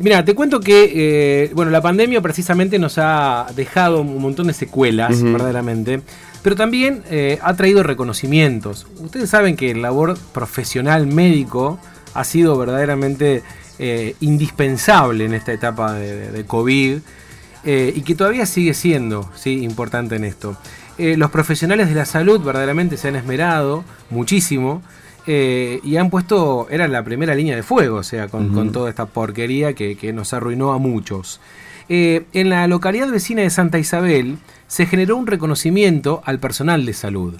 mira, te cuento que eh, bueno, la pandemia precisamente nos ha dejado un montón de secuelas, verdaderamente, pero también eh, ha traído reconocimientos. Ustedes saben que el labor profesional médico ha sido verdaderamente eh, indispensable en esta etapa de, COVID y que todavía sigue siendo ¿sí? importante en esto. los profesionales de la salud verdaderamente se han esmerado muchísimo eh, y han puesto, era la primera línea de fuego, o sea, con, toda esta porquería que, que, nos arruinó a muchos. Eh, en la localidad vecina de Santa Isabel se generó un reconocimiento al personal de salud.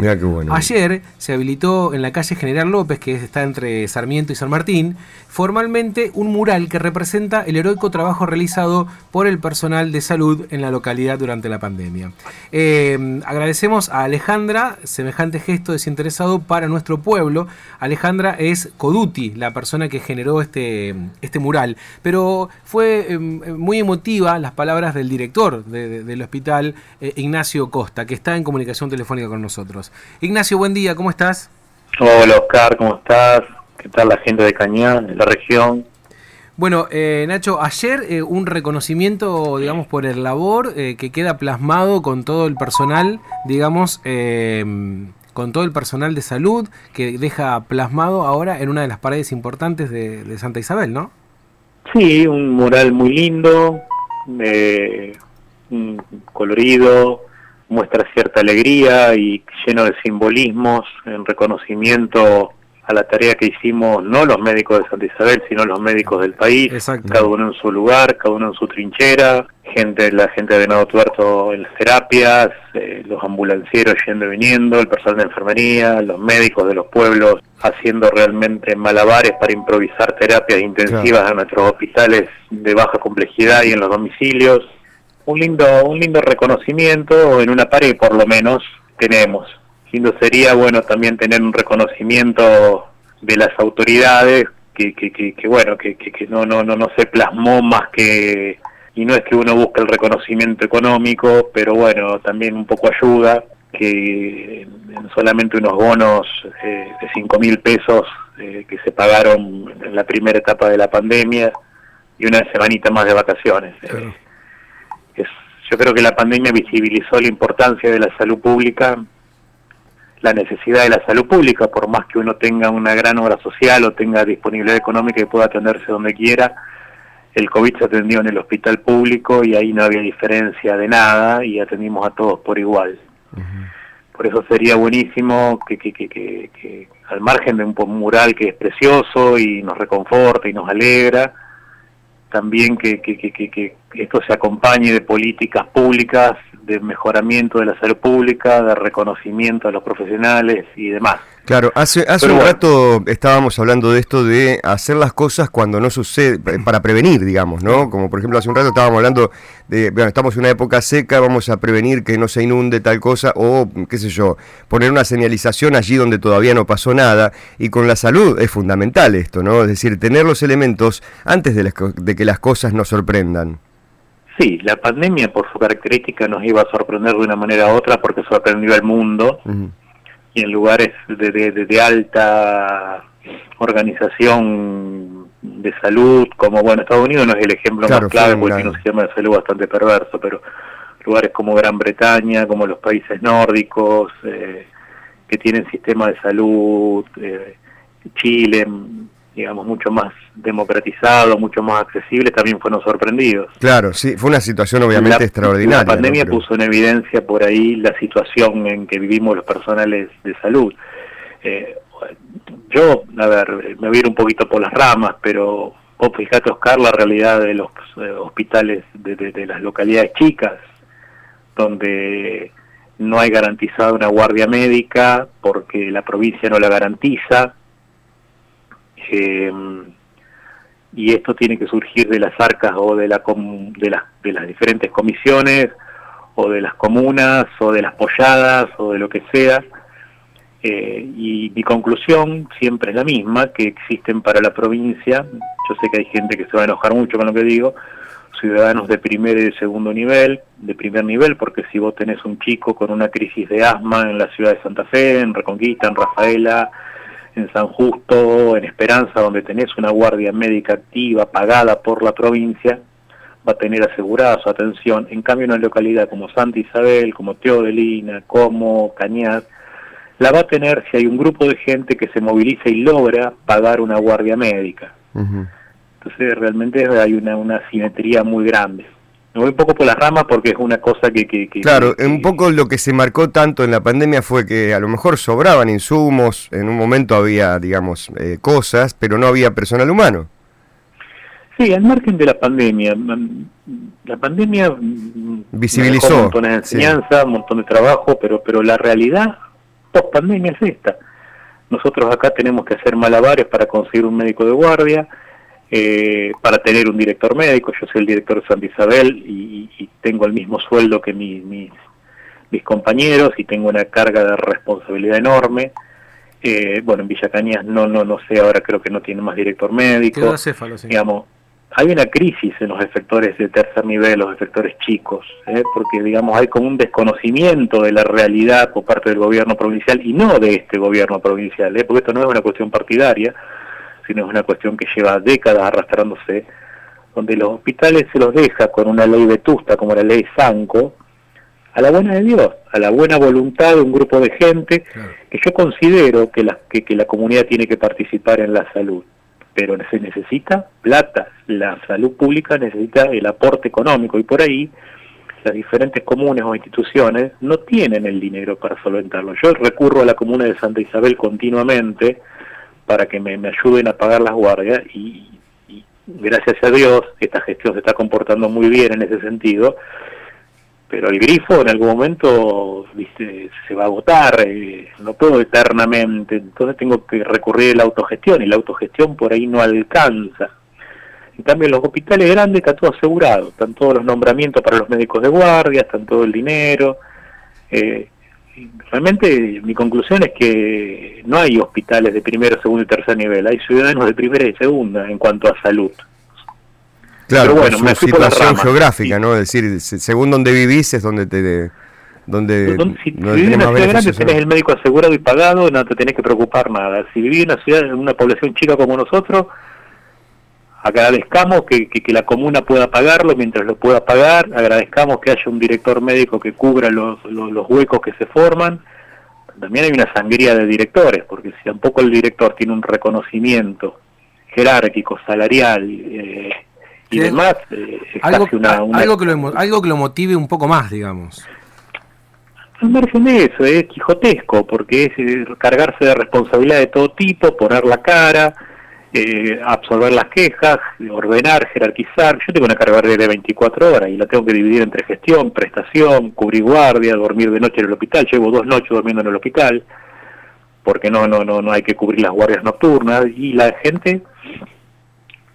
Ayer se habilitó en la calle General López, que está entre Sarmiento y San Martín, formalmente un mural que representa el heroico trabajo realizado por el personal de salud en la localidad durante la pandemia. Eh, agradecemos a Alejandra semejante gesto desinteresado para nuestro pueblo. Alejandra es Coduti, la persona que generó este, este mural, pero fue eh, muy emotiva las palabras del director del hospital. Eh, Ignacio Costa, que está en comunicación telefónica con nosotros. Ignacio, buen día, ¿cómo estás? Hola Oscar, ¿cómo estás? ¿Qué tal la gente de Cañán, de la región? Bueno, eh, Nacho, ayer eh, un reconocimiento, digamos, por el labor eh, que queda plasmado con todo el personal, digamos, con todo el personal de salud, que deja plasmado ahora en una de las paredes importantes de, de Santa Isabel, ¿no? Sí, un mural muy lindo, colorido, muestra cierta alegría y lleno de simbolismos en reconocimiento a la tarea que hicimos no los médicos de Santa Isabel, sino los médicos del país, cada uno en su lugar, cada uno en su trinchera, gente, la gente de Venado Tuerto en las terapias, eh, los ambulancieros yendo y viniendo, el personal de enfermería, los médicos de los pueblos haciendo realmente malabares para improvisar terapias intensivas en nuestros hospitales de baja complejidad y en los domicilios un lindo, un lindo reconocimiento, en una pared por lo menos tenemos. Lindo sería, bueno, también tener un reconocimiento de las autoridades, que, que, que, bueno, que, que, no, no, no, no se plasmó más que, y no es que uno busque el reconocimiento económico, pero bueno, también un poco ayuda, que solamente unos bonos eh, de cinco mil pesos eh, que se pagaron en la primera etapa de la pandemia y una semanita más de vacaciones yo creo que la pandemia visibilizó la importancia de la salud pública, la necesidad de la salud pública, por más que uno tenga una gran obra social o tenga disponibilidad económica y pueda atenderse donde quiera, el COVID se atendió en el hospital público y ahí no había diferencia de nada y atendimos a todos por igual. Por eso sería buenísimo que, que, que, que, al margen de un mural que es precioso y nos reconforta y nos alegra, también que, que, que, esto se acompañe de políticas públicas, de mejoramiento de la salud pública, de reconocimiento a los profesionales y demás. Claro, hace, hace un rato estábamos hablando de esto de hacer las cosas cuando no sucede, para prevenir, digamos, ¿no? Como por ejemplo hace un rato estábamos hablando de, bueno, estamos en una época seca, vamos a prevenir que no se inunde tal cosa, o qué sé yo, poner una señalización allí donde todavía no pasó nada, y con la salud es fundamental esto, ¿no? Es decir, tener los elementos antes de, de que las cosas nos sorprendan. Sí, la pandemia por su característica nos iba a sorprender de una manera u otra porque sorprendió al mundo y en lugares de, de, alta organización de salud, como bueno, Estados Unidos no es el ejemplo más clave porque tiene un sistema de salud bastante perverso, pero lugares como Gran Bretaña, como los países nórdicos, eh, que tienen sistema de salud, eh, Chile, digamos, mucho más democratizado, mucho más accesible, también fueron sorprendidos. Claro, sí, fue una situación obviamente extraordinaria. La pandemia puso en evidencia por ahí la situación en que vivimos los personales de salud. Eh, yo, a ver, me voy a ir un poquito por las ramas, pero vos fijate, Oscar, la realidad de los eh, hospitales de, de las localidades chicas, donde no hay garantizada una guardia médica porque la provincia no la garantiza, eh, y esto tiene que surgir de las arcas o de, la de, las, de las diferentes comisiones o de las comunas o de las polladas o de lo que sea. Eh, y mi conclusión siempre es la misma, que existen para la provincia, yo sé que hay gente que se va a enojar mucho con lo que digo, ciudadanos de primer y de segundo nivel, de primer nivel, porque si vos tenés un chico con una crisis de asma en la ciudad de Santa Fe, en Reconquista, en Rafaela, en San Justo, en Esperanza, donde tenés una guardia médica activa pagada por la provincia, va a tener asegurada su atención. En cambio, una localidad como Santa Isabel, como Teodelina, como Cañas, la va a tener si hay un grupo de gente que se moviliza y logra pagar una guardia médica. Entonces, realmente hay una, una simetría muy grande. Me voy un poco por las ramas porque es una cosa que... que, claro, un poco lo que se marcó tanto en la pandemia fue que a lo mejor sobraban insumos, en un momento había, digamos, eh, cosas, pero no había personal humano. Sí, al margen de la pandemia, mm, la pandemia mm, visibilizó un montón de enseñanza, un montón de trabajo, pero, pero la realidad post pandemia es esta. Nosotros acá tenemos que hacer malabares para conseguir un médico de guardia, eh, para tener un director médico. Yo soy el director de Santa Isabel y, tengo el mismo sueldo que mis, mis compañeros y tengo una carga de responsabilidad enorme. Eh, bueno, en Villa Cañas no, no, no sé, ahora creo que no tiene más director médico. Digamos, hay una crisis en los efectores de tercer nivel, los efectores chicos, ¿eh? porque digamos hay como un desconocimiento de la realidad por parte del gobierno provincial y no de este gobierno provincial, ¿eh? porque esto no es una cuestión partidaria, sino es una cuestión que lleva décadas arrastrándose, donde los hospitales se los deja con una ley vetusta como la ley Sanco, a la buena de Dios, a la buena voluntad de un grupo de gente que yo considero que la, que, que la comunidad tiene que participar en la salud pero se necesita plata, la salud pública necesita el aporte económico y por ahí las diferentes comunes o instituciones no tienen el dinero para solventarlo. Yo recurro a la comuna de Santa Isabel continuamente para que me, ayuden a pagar las guardias y, gracias a Dios esta gestión se está comportando muy bien en ese sentido, pero el grifo en algún momento ¿viste? se va a agotar, eh, no puedo eternamente, entonces tengo que recurrir a la autogestión y la autogestión por ahí no alcanza. En cambio, en los hospitales grandes está todo asegurado, están todos los nombramientos para los médicos de guardia, están todo el dinero. Eh, realmente mi conclusión es que no hay hospitales de primero, segundo y tercer nivel, hay ciudadanos de primera y segunda en cuanto a salud. Claro, Pero bueno, su situación geográfica, ¿no? Es decir, según donde vivís es donde te... Donde, si vivís en una ciudad grande tenés el médico asegurado y pagado, no te tenés que preocupar nada. Si vivís en una ciudad, en una población chica como nosotros, agradezcamos que, que, la comuna pueda pagarlo mientras lo pueda pagar, agradezcamos que haya un director médico que cubra los, los, huecos que se forman. También hay una sangría de directores, porque si tampoco el director tiene un reconocimiento jerárquico, salarial, eh, y demás, eh, algo, algo, que lo, algo que lo motive un poco más, digamos. Al margen de eso, es quijotesco, porque es eh, cargarse de responsabilidad de todo tipo, poner la cara, eh, absorber las quejas, ordenar, jerarquizar. Yo tengo una carga de 24 horas y la tengo que dividir entre gestión, prestación, cubrir guardia, dormir de noche en el hospital. Llevo dos noches durmiendo en el hospital porque no, no, no, no hay que cubrir las guardias nocturnas y la gente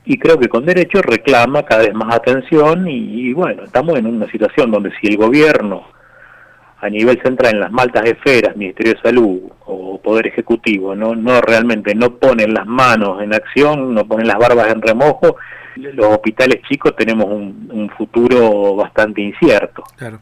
y creo que con derecho reclama cada vez más atención y, bueno, estamos en una situación donde si el gobierno a nivel central en las maltas esferas, Ministerio de Salud o Poder Ejecutivo, no, no realmente no ponen las manos en acción, no ponen las barbas en remojo, los hospitales chicos tenemos un, un futuro bastante incierto. Claro.